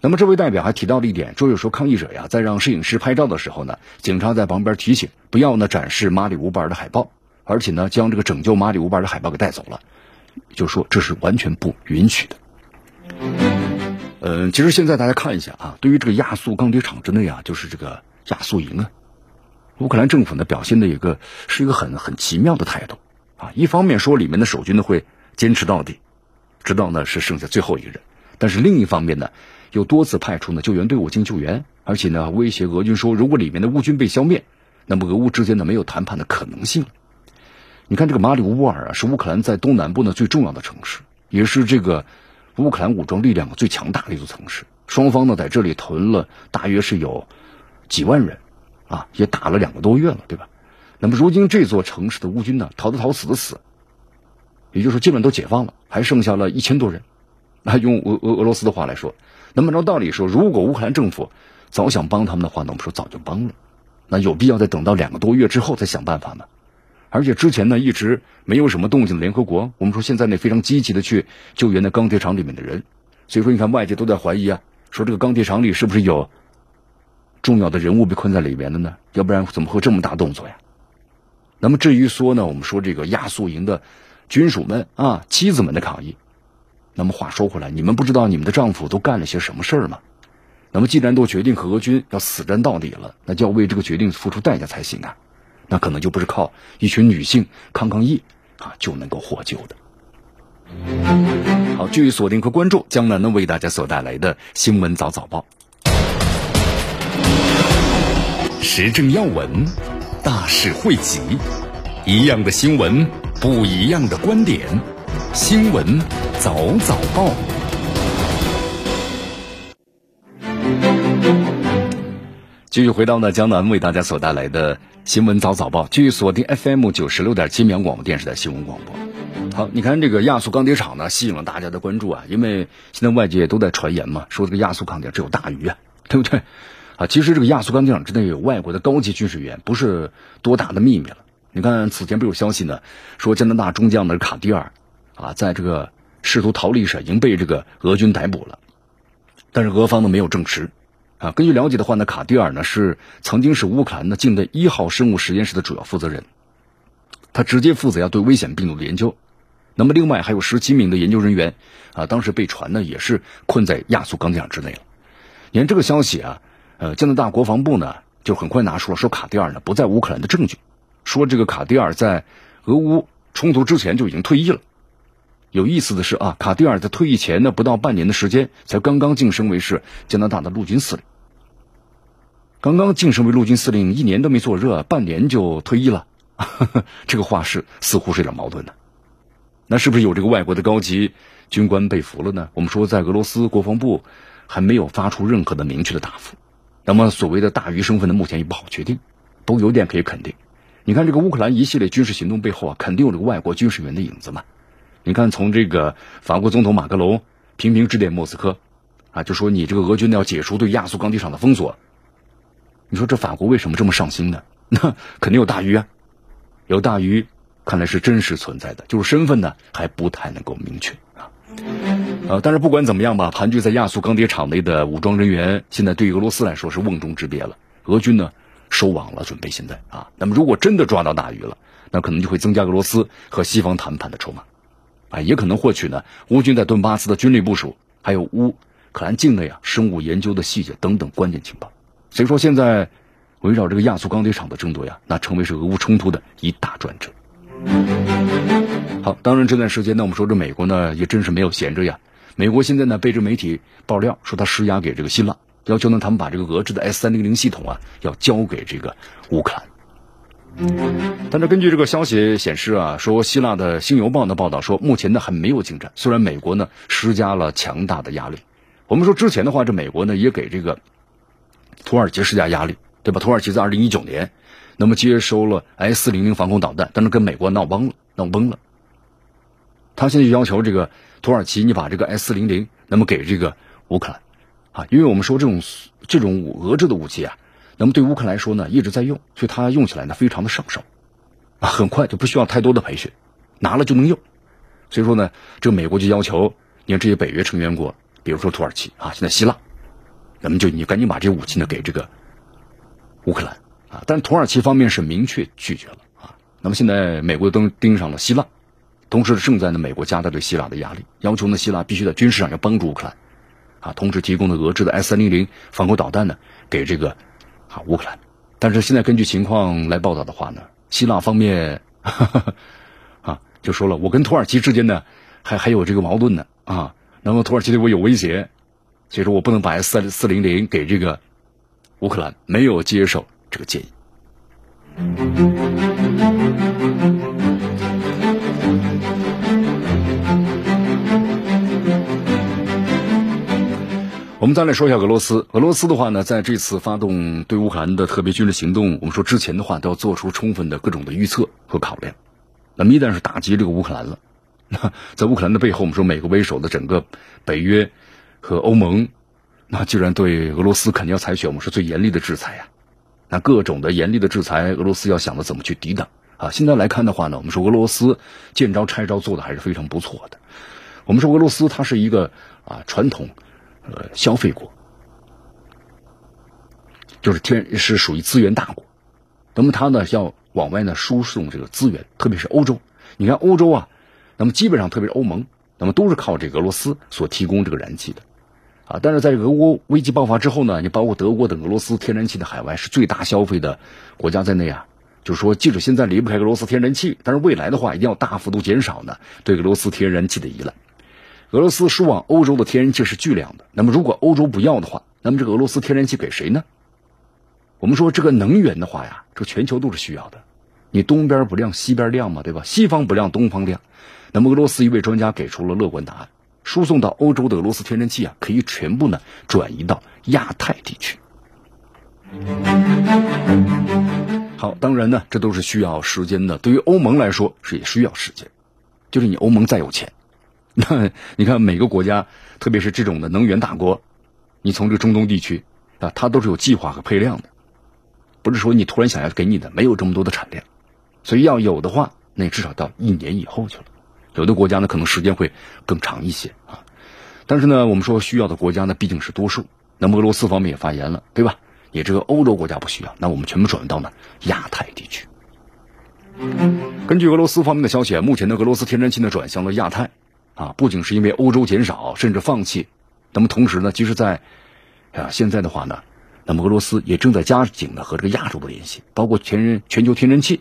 那么这位代表还提到了一点，说有时候抗议者呀，在让摄影师拍照的时候呢，警察在旁边提醒不要呢展示马里乌波尔的海报，而且呢将这个拯救马里乌波尔的海报给带走了，就说这是完全不允许的。嗯，其实现在大家看一下啊，对于这个亚速钢铁厂之内啊，就是这个亚速营啊，乌克兰政府呢表现的一个是一个很很奇妙的态度啊。一方面说里面的守军呢会坚持到底，直到呢是剩下最后一个人，但是另一方面呢又多次派出呢救援队伍进救援，而且呢威胁俄军说，如果里面的乌军被消灭，那么俄乌之间呢没有谈判的可能性。你看这个马里乌波尔啊，是乌克兰在东南部呢最重要的城市，也是这个。乌克兰武装力量最强大的一座城市，双方呢在这里屯了大约是有几万人，啊，也打了两个多月了，对吧？那么如今这座城市的乌军呢，逃的逃，死的死，也就是说基本都解放了，还剩下了一千多人。那用俄俄俄罗斯的话来说，那么按道理说，如果乌克兰政府早想帮他们的话，那我们说早就帮了，那有必要再等到两个多月之后再想办法吗？而且之前呢一直没有什么动静的联合国，我们说现在呢非常积极的去救援那钢铁厂里面的人，所以说你看外界都在怀疑啊，说这个钢铁厂里是不是有重要的人物被困在里面的呢？要不然怎么会这么大动作呀？那么至于说呢，我们说这个亚速营的军属们啊，妻子们的抗议，那么话说回来，你们不知道你们的丈夫都干了些什么事儿吗？那么既然都决定和俄军要死战到底了，那就要为这个决定付出代价才行啊。那可能就不是靠一群女性抗抗议啊就能够获救的。好，继续锁定和关注江南呢为大家所带来的新闻早早报，时政要闻，大事汇集，一样的新闻，不一样的观点，新闻早早报。继续回到呢江南为大家所带来的新闻早早报，继续锁定 FM 九十六点七绵阳广播电视台新闻广播。好，你看这个亚速钢铁厂呢，吸引了大家的关注啊，因为现在外界都在传言嘛，说这个亚速钢铁只有大鱼啊，对不对？啊，其实这个亚速钢铁厂之内有外国的高级军事员，不是多大的秘密了。你看此前不有消息呢，说加拿大中将的卡蒂尔啊，在这个试图逃离时已经被这个俄军逮捕了，但是俄方呢没有证实。啊，根据了解的话呢，卡蒂尔呢是曾经是乌克兰的境内一号生物实验室的主要负责人，他直接负责要对危险病毒的研究。那么，另外还有十七名的研究人员，啊，当时被传呢也是困在亚速钢铁厂之内了。你看这个消息啊，呃，加拿大国防部呢就很快拿出了说卡蒂尔呢不在乌克兰的证据，说这个卡蒂尔在俄乌冲突之前就已经退役了。有意思的是啊，卡蒂尔在退役前呢不到半年的时间，才刚刚晋升为是加拿大的陆军司令。刚刚晋升为陆军司令，一年都没坐热，半年就退役了，这个话是似乎是有点矛盾的。那是不是有这个外国的高级军官被俘了呢？我们说，在俄罗斯国防部还没有发出任何的明确的答复。那么，所谓的大鱼身份呢，目前也不好确定。不过，有点可以肯定，你看这个乌克兰一系列军事行动背后啊，肯定有这个外国军事员的影子嘛。你看，从这个法国总统马克龙频频致电莫斯科，啊，就说你这个俄军呢要解除对亚速钢铁厂的封锁。你说这法国为什么这么上心呢？那肯定有大鱼啊，有大鱼。看来是真实存在的，就是身份呢还不太能够明确啊。呃，但是不管怎么样吧，盘踞在亚速钢铁厂内的武装人员，现在对于俄罗斯来说是瓮中之鳖了。俄军呢收网了，准备现在啊。那么如果真的抓到大鱼了，那可能就会增加俄罗斯和西方谈判的筹码，啊，也可能获取呢乌军在顿巴斯的军力部署，还有乌克兰境内啊生物研究的细节等等关键情报。所以说现在围绕这个亚速钢铁厂的争夺呀，那成为是俄乌冲突的一大转折。好，当然这段时间呢，我们说这美国呢也真是没有闲着呀。美国现在呢被这媒体爆料说他施压给这个希腊，要求呢他们把这个俄制的 S 三零零系统啊要交给这个乌克兰。但是根据这个消息显示啊，说希腊的《新邮报》的报道说，目前呢还没有进展。虽然美国呢施加了强大的压力，我们说之前的话，这美国呢也给这个土耳其施加压力，对吧？土耳其在二零一九年。那么接收了 S 四零零防空导弹，但是跟美国闹崩了，闹崩了。他现在就要求这个土耳其，你把这个 S 四零零，那么给这个乌克兰，啊，因为我们说这种这种俄制的武器啊，那么对乌克兰来说呢一直在用，所以它用起来呢非常的上手，啊，很快就不需要太多的培训，拿了就能用。所以说呢，这个美国就要求你看这些北约成员国，比如说土耳其啊，现在希腊，那么就你赶紧把这武器呢给这个乌克兰。啊，但土耳其方面是明确拒绝了啊。那么现在美国都盯上了希腊，同时正在呢美国加大对希腊的压力，要求呢希腊必须在军事上要帮助乌克兰，啊，同时提供的俄制的 S 三零零防空导弹呢给这个啊乌克兰。但是现在根据情况来报道的话呢，希腊方面 啊就说了，我跟土耳其之间呢还还有这个矛盾呢啊，那么土耳其对我有威胁，所以说我不能把 S 三四零零给这个乌克兰，没有接受。这个建议。我们再来说一下俄罗斯。俄罗斯的话呢，在这次发动对乌克兰的特别军事行动，我们说之前的话都要做出充分的各种的预测和考量。那么一旦是打击这个乌克兰了，那在乌克兰的背后，我们说美国为首的整个北约和欧盟，那既然对俄罗斯肯定要采取我们是最严厉的制裁呀。那各种的严厉的制裁，俄罗斯要想着怎么去抵挡啊！现在来看的话呢，我们说俄罗斯见招拆招做的还是非常不错的。我们说俄罗斯它是一个啊传统呃消费国，就是天是属于资源大国。那么它呢要往外呢输送这个资源，特别是欧洲。你看欧洲啊，那么基本上特别是欧盟，那么都是靠这个俄罗斯所提供这个燃气的。啊。但是在俄乌危机爆发之后呢，你包括德国等俄罗斯天然气的海外是最大消费的国家在内啊，就是说，即使现在离不开俄罗斯天然气，但是未来的话一定要大幅度减少呢对俄罗斯天然气的依赖。俄罗斯输往欧洲的天然气是巨量的，那么如果欧洲不要的话，那么这个俄罗斯天然气给谁呢？我们说这个能源的话呀，这全球都是需要的。你东边不亮西边亮嘛，对吧？西方不亮东方亮。那么俄罗斯一位专家给出了乐观答案：输送到欧洲的俄罗斯天然气啊，可以全部呢转移到亚太地区。好，当然呢，这都是需要时间的。对于欧盟来说，是也需要时间。就是你欧盟再有钱，那你看每个国家，特别是这种的能源大国，你从这个中东地区啊，它都是有计划和配量的，不是说你突然想要给你的，没有这么多的产量。所以要有的话，那至少到一年以后去了。有的国家呢，可能时间会更长一些啊。但是呢，我们说需要的国家呢，毕竟是多数。那么俄罗斯方面也发言了，对吧？你这个欧洲国家不需要，那我们全部转移到呢亚太地区。根据俄罗斯方面的消息啊，目前的俄罗斯天然气呢转向了亚太啊，不仅是因为欧洲减少甚至放弃，那么同时呢，其实在啊现在的话呢，那么俄罗斯也正在加紧的和这个亚洲的联系，包括全全球天然气。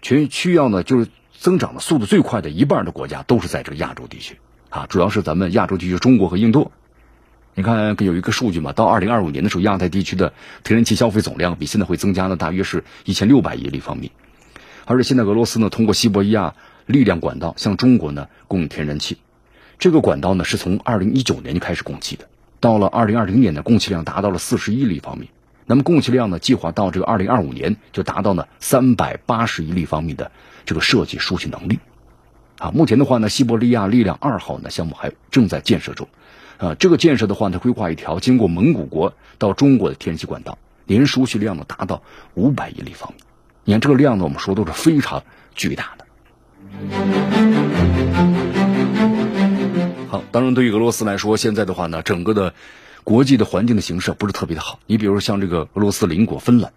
全需要呢，就是增长的速度最快的一半的国家都是在这个亚洲地区啊，主要是咱们亚洲地区，中国和印度。你看有一个数据嘛，到二零二五年的时候，亚太地区的天然气消费总量比现在会增加呢，大约是一千六百亿立方米。而且现在俄罗斯呢，通过西伯利亚力量管道向中国呢供应天然气，这个管道呢是从二零一九年就开始供气的，到了二零二零年呢，供气量达到了四十亿立方米。那么供气量呢？计划到这个二零二五年就达到了三百八十亿立方米的这个设计输气能力，啊，目前的话呢，西伯利亚力量二号呢项目还正在建设中，啊，这个建设的话呢，规划一条经过蒙古国到中国的天然气管道，年输气量呢达到五百亿立方米。你看这个量呢，我们说都是非常巨大的。好，当然对于俄罗斯来说，现在的话呢，整个的。国际的环境的形势不是特别的好。你比如像这个俄罗斯邻国芬兰，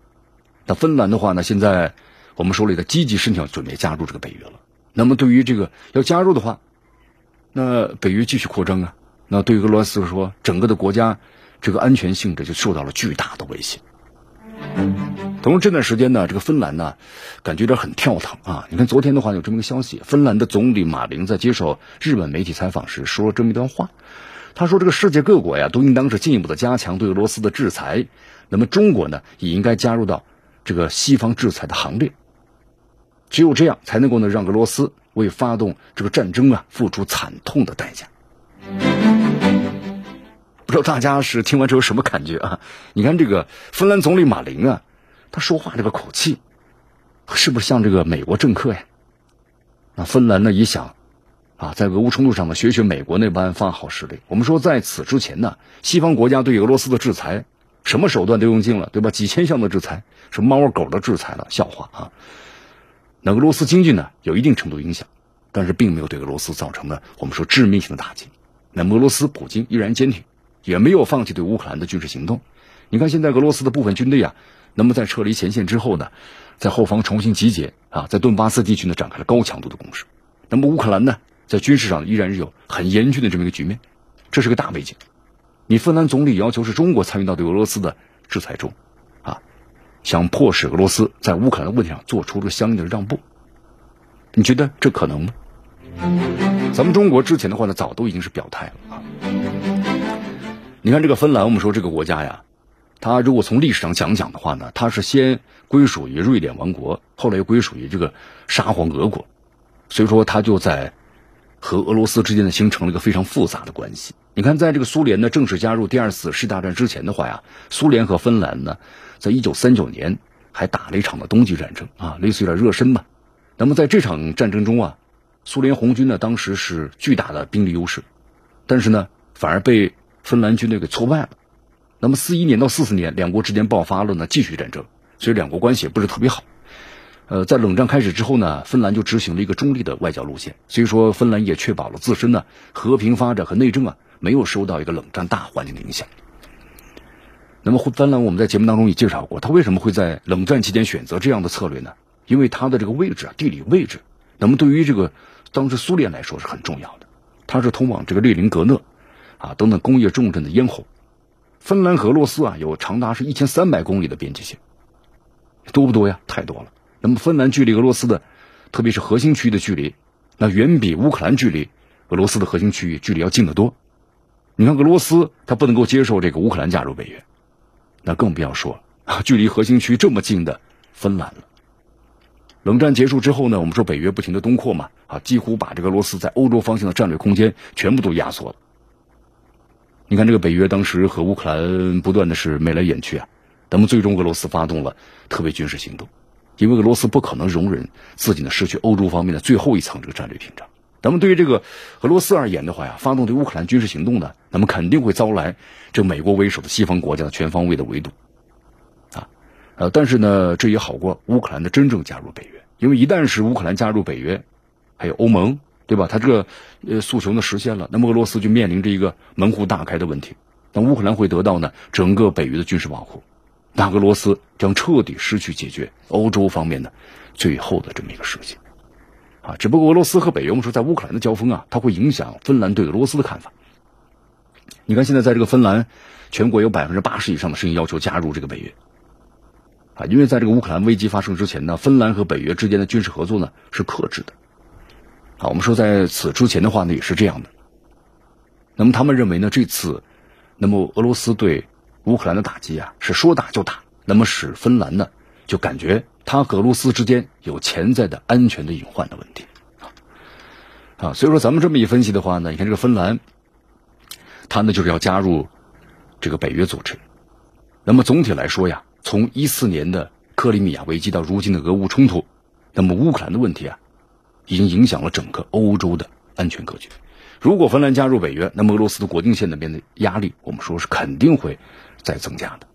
那芬兰的话呢，现在我们手里的积极申请准备加入这个北约了。那么对于这个要加入的话，那北约继续扩张啊，那对于俄罗斯说，整个的国家这个安全性质就受到了巨大的威胁。同时这段时间呢，这个芬兰呢，感觉有点很跳腾啊。你看昨天的话有这么一个消息，芬兰的总理马林在接受日本媒体采访时说了这么一段话。他说：“这个世界各国呀，都应当是进一步的加强对俄罗斯的制裁。那么中国呢，也应该加入到这个西方制裁的行列。只有这样，才能够呢，让俄罗斯为发动这个战争啊，付出惨痛的代价。”不知道大家是听完之后什么感觉啊？你看这个芬兰总理马林啊，他说话这个口气，是不是像这个美国政客呀？那芬兰呢，也想。啊，在俄乌冲突上呢，学学美国那般发号施令。我们说，在此之前呢，西方国家对俄罗斯的制裁，什么手段都用尽了，对吧？几千项的制裁，什么猫狗的制裁了，笑话啊！那俄罗斯经济呢，有一定程度影响，但是并没有对俄罗斯造成呢我们说致命性的打击。那么俄罗斯普京依然坚挺，也没有放弃对乌克兰的军事行动。你看，现在俄罗斯的部分军队啊，那么在撤离前线之后呢，在后方重新集结啊，在顿巴斯地区呢展开了高强度的攻势。那么乌克兰呢？在军事上依然是有很严峻的这么一个局面，这是个大背景。你芬兰总理要求是中国参与到对俄罗斯的制裁中，想迫使俄罗斯在乌克兰的问题上做出了相应的让步，你觉得这可能吗？咱们中国之前的话呢，早都已经是表态了啊。你看这个芬兰，我们说这个国家呀，它如果从历史上讲讲的话呢，它是先归属于瑞典王国，后来又归属于这个沙皇俄国，所以说它就在。和俄罗斯之间呢形成了一个非常复杂的关系。你看，在这个苏联呢正式加入第二次世界大战之前的话呀，苏联和芬兰呢，在一九三九年还打了一场的冬季战争啊，类似有点热身吧。那么在这场战争中啊，苏联红军呢当时是巨大的兵力优势，但是呢反而被芬兰军队给挫败了。那么四一年到四四年，两国之间爆发了呢继续战争，所以两国关系也不是特别好。呃，在冷战开始之后呢，芬兰就执行了一个中立的外交路线，所以说芬兰也确保了自身呢和平发展和内政啊没有受到一个冷战大环境的影响。那么芬兰我们在节目当中也介绍过，它为什么会在冷战期间选择这样的策略呢？因为它的这个位置啊，地理位置，那么对于这个当时苏联来说是很重要的，它是通往这个列宁格勒啊等等工业重镇的咽喉。芬兰和俄罗斯啊有长达是一千三百公里的边界线，多不多呀？太多了。那么芬兰距离俄罗斯的，特别是核心区域的距离，那远比乌克兰距离俄罗斯的核心区域距离要近得多。你看俄罗斯，他不能够接受这个乌克兰加入北约，那更不要说啊，距离核心区这么近的芬兰了。冷战结束之后呢，我们说北约不停的东扩嘛，啊，几乎把这个俄罗斯在欧洲方向的战略空间全部都压缩了。你看这个北约当时和乌克兰不断的是眉来眼去啊，那么最终俄罗斯发动了特别军事行动，因为俄罗斯不可能容忍自己呢失去欧洲方面的最后一层这个战略屏障。那么对于这个俄罗斯而言的话呀，发动对乌克兰军事行动呢，那么肯定会遭来这美国为首的西方国家的全方位的围堵。啊呃，但是呢，这也好过乌克兰的真正加入北约，因为一旦是乌克兰加入北约，还有欧盟，对吧？他这个呃诉求呢实现了，那么俄罗斯就面临着一个门户大开的问题。那乌克兰会得到呢整个北约的军事保护，那俄罗斯将彻底失去解决欧洲方面的最后的这么一个事情。啊，只不过俄罗斯和北约，我们说在乌克兰的交锋啊，它会影响芬兰对俄罗斯的看法。你看现在在这个芬兰，全国有百分之八十以上的声音要求加入这个北约。啊，因为在这个乌克兰危机发生之前呢，芬兰和北约之间的军事合作呢是克制的。啊，我们说在此之前的话呢也是这样的。那么他们认为呢，这次，那么俄罗斯对乌克兰的打击啊是说打就打，那么使芬兰呢就感觉他和俄罗斯之间有潜在的安全的隐患的问题。啊，所以说咱们这么一分析的话呢，你看这个芬兰，他呢就是要加入这个北约组织。那么总体来说呀。从一四年的克里米亚危机到如今的俄乌冲突，那么乌克兰的问题啊，已经影响了整个欧洲的安全格局。如果芬兰加入北约，那么俄罗斯的国境线那边的压力，我们说是肯定会再增加的。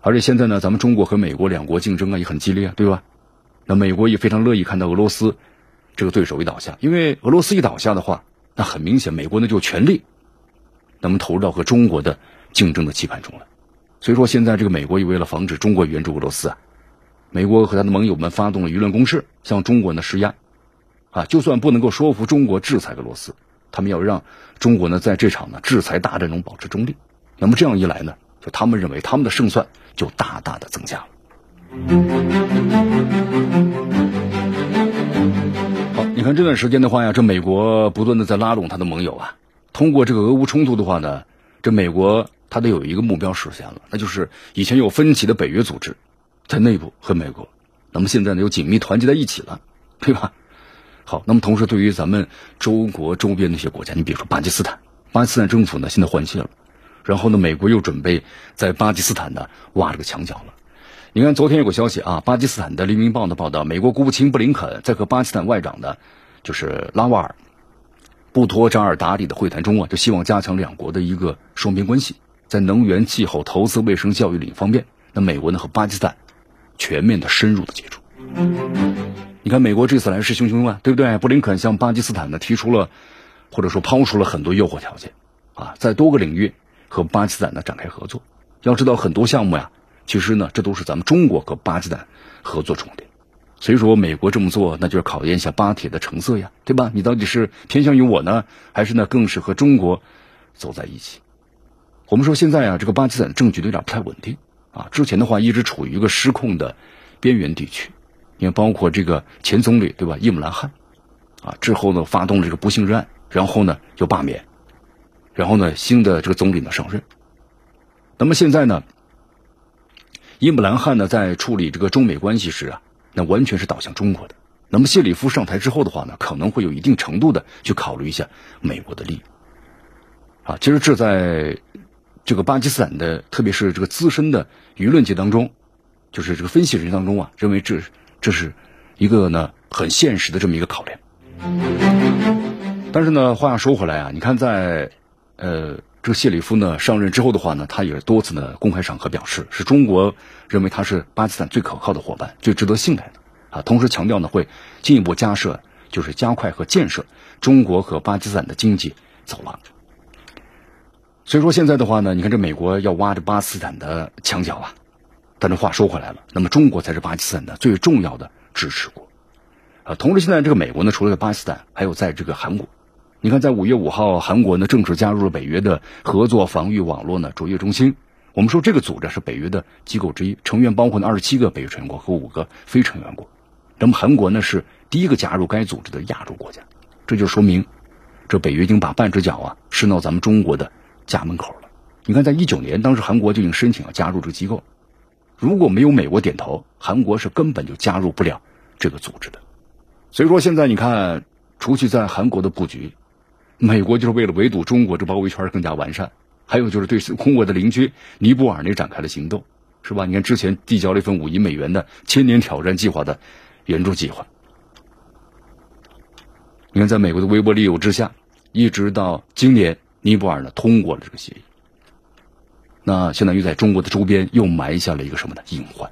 而且现在呢，咱们中国和美国两国竞争啊也很激烈，对吧？那美国也非常乐意看到俄罗斯这个对手一倒下，因为俄罗斯一倒下的话，那很明显美国呢就全力那么投入到和中国的竞争的棋盘中了。所以说，现在这个美国也为了防止中国援助俄罗斯啊，美国和他的盟友们发动了舆论攻势，向中国呢施压，啊，就算不能够说服中国制裁俄罗斯，他们要让中国呢在这场呢制裁大战中保持中立。那么这样一来呢，就他们认为他们的胜算就大大的增加了。好，你看这段时间的话呀，这美国不断的在拉拢他的盟友啊，通过这个俄乌冲突的话呢，这美国。他得有一个目标实现了，那就是以前有分歧的北约组织，在内部和美国，那么现在呢又紧密团结在一起了，对吧？好，那么同时对于咱们中国周边那些国家，你比如说巴基斯坦，巴基斯坦政府呢现在换届了，然后呢美国又准备在巴基斯坦呢挖这个墙角了。你看昨天有个消息啊，巴基斯坦的《黎明报》的报道，美国国务卿布林肯在和巴基斯坦外长的，就是拉瓦尔布托扎尔达里的会谈中啊，就希望加强两国的一个双边关系。在能源、气候、投资、卫生、教育领方面，那美国呢和巴基斯坦全面的、深入的接触。你看，美国这次来势汹汹啊，对不对？布林肯向巴基斯坦呢提出了，或者说抛出了很多诱惑条件啊，在多个领域和巴基斯坦呢展开合作。要知道，很多项目呀，其实呢，这都是咱们中国和巴基斯坦合作重点。所以说，美国这么做，那就是考验一下巴铁的成色呀，对吧？你到底是偏向于我呢，还是呢更是和中国走在一起？我们说现在啊，这个巴基斯坦的政局有点不太稳定啊。之前的话一直处于一个失控的边缘地区，因为包括这个前总理对吧，伊姆兰汗啊，之后呢发动了这个不信任案，然后呢又罢免，然后呢新的这个总理呢上任。那么现在呢，伊姆兰汗呢在处理这个中美关系时啊，那完全是倒向中国的。那么谢里夫上台之后的话呢，可能会有一定程度的去考虑一下美国的利益啊。其实这在。这个巴基斯坦的，特别是这个资深的舆论界当中，就是这个分析人当中啊，认为这这是一个呢很现实的这么一个考量。但是呢，话又说回来啊，你看在呃这个谢里夫呢上任之后的话呢，他也多次呢公开场合表示，是中国认为他是巴基斯坦最可靠的伙伴，最值得信赖的啊。同时强调呢，会进一步加设，就是加快和建设中国和巴基斯坦的经济走廊。所以说现在的话呢，你看这美国要挖着巴基斯坦的墙角啊，但这话说回来了，那么中国才是巴基斯坦的最重要的支持国，啊，同时现在这个美国呢，除了在巴基斯坦，还有在这个韩国，你看，在五月五号，韩国呢正式加入了北约的合作防御网络呢卓越中心。我们说这个组织是北约的机构之一，成员包括呢二十七个北约成员国和五个非成员国。那么韩国呢是第一个加入该组织的亚洲国家，这就说明这北约已经把半只脚啊伸到咱们中国的家门口了。你看，在一九年，当时韩国就已经申请要加入这个机构，如果没有美国点头，韩国是根本就加入不了这个组织的。所以说，现在你看，除去在韩国的布局，美国就是为了围堵中国这包围圈更加完善，还有就是对空国的邻居尼泊尔那展开了行动，是吧？你看之前递交了一份五亿美元的千年挑战计划的援助计划，你看在美国的微波利诱之下，一直到今年，尼泊尔呢通过了这个协议。那相当于在中国的周边又埋下了一个什么呢隐患？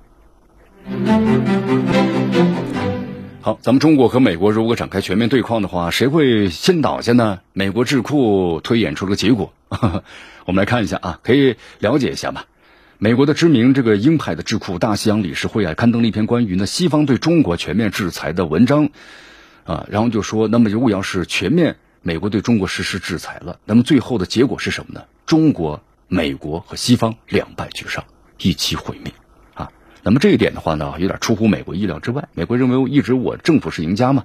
好，咱们中国和美国如果展开全面对抗的话，谁会先倒下呢？美国智库推演出了结果，我们来看一下啊，可以了解一下吧。美国的知名这个鹰派的智库大西洋理事会啊，刊登了一篇关于呢西方对中国全面制裁的文章啊，然后就说，那么如果要是全面美国对中国实施制裁了，那么最后的结果是什么呢？中国。美国和西方两败俱伤，一起毁灭，那么这一点的话呢，有点出乎美国意料之外。美国认为一直我政府是赢家嘛，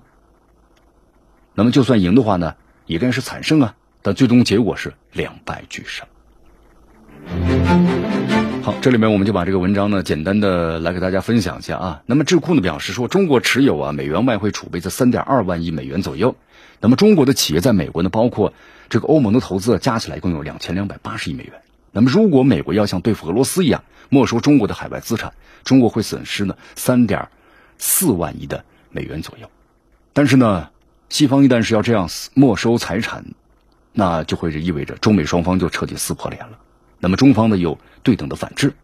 那么就算赢的话呢，也该是惨胜啊，但最终结果是两败俱伤。好，这里面我们就把这个文章呢，简单的来给大家分享一下啊。那么智库呢表示说，中国持有啊美元外汇储备在三点二万亿美元左右。那么中国的企业在美国呢，包括这个欧盟的投资加起来共有两千两百八十亿美元。那么，如果美国要像对付俄罗斯一样没收中国的海外资产，中国会损失呢三点四万亿的美元左右。但是呢，西方一旦是要这样没收财产，那就会是意味着中美双方就彻底撕破脸了。那么中方呢有对等的反制。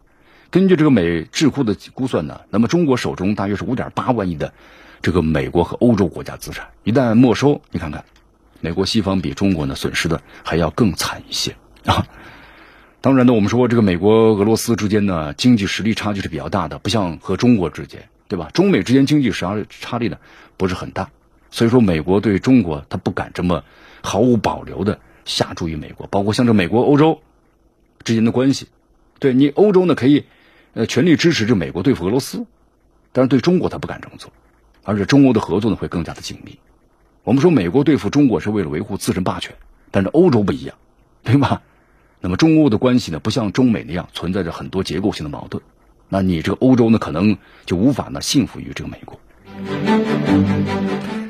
根据这个美智库的估算呢，那么中国手中大约是五点八万亿的这个美国和欧洲国家资产，一旦没收，你看看，美国西方比中国呢损失的还要更惨一些啊。当然呢，我们说这个美国、俄罗斯之间呢，经济实力差距是比较大的，不像和中国之间，对吧？中美之间经济实际差距呢不是很大，所以说美国对中国他不敢这么毫无保留的下注于美国，包括像这美国、欧洲之间的关系，对你欧洲呢可以呃全力支持这美国对付俄罗斯，但是对中国他不敢这么做，而且中欧的合作呢会更加的紧密。我们说美国对付中国是为了维护自身霸权，但是欧洲不一样，对吧？那么中欧的关系呢，不像中美那样存在着很多结构性的矛盾。那你这个欧洲呢，可能就无法呢信服于这个美国。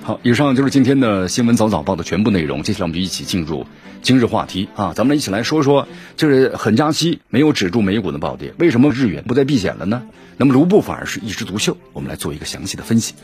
好，以上就是今天的新闻早早报的全部内容。接下来我们就一起进入今日话题啊，咱们一起来说说，就是很加息没有止住美股的暴跌，为什么日元不再避险了呢？那么卢布反而是一枝独秀，我们来做一个详细的分析。